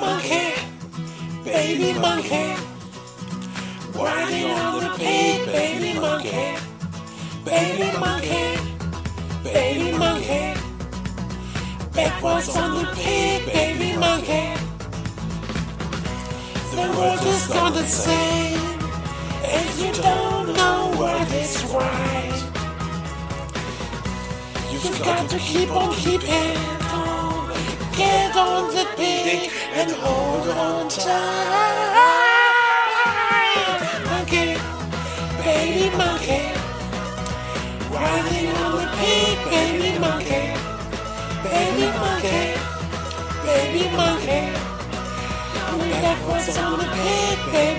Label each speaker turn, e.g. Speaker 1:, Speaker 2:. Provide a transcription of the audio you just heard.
Speaker 1: monkey, baby monkey. Riding on the pig, baby monkey, baby monkey, baby monkey. Backwards on the pig, baby monkey. The world is not the same, and you don't know what is right. You've got to keep on keeping. Get on the pig and hold on tight. Monkey, baby monkey. Riding on the pig, baby monkey. Baby monkey, baby monkey. Backwards on the pig, baby.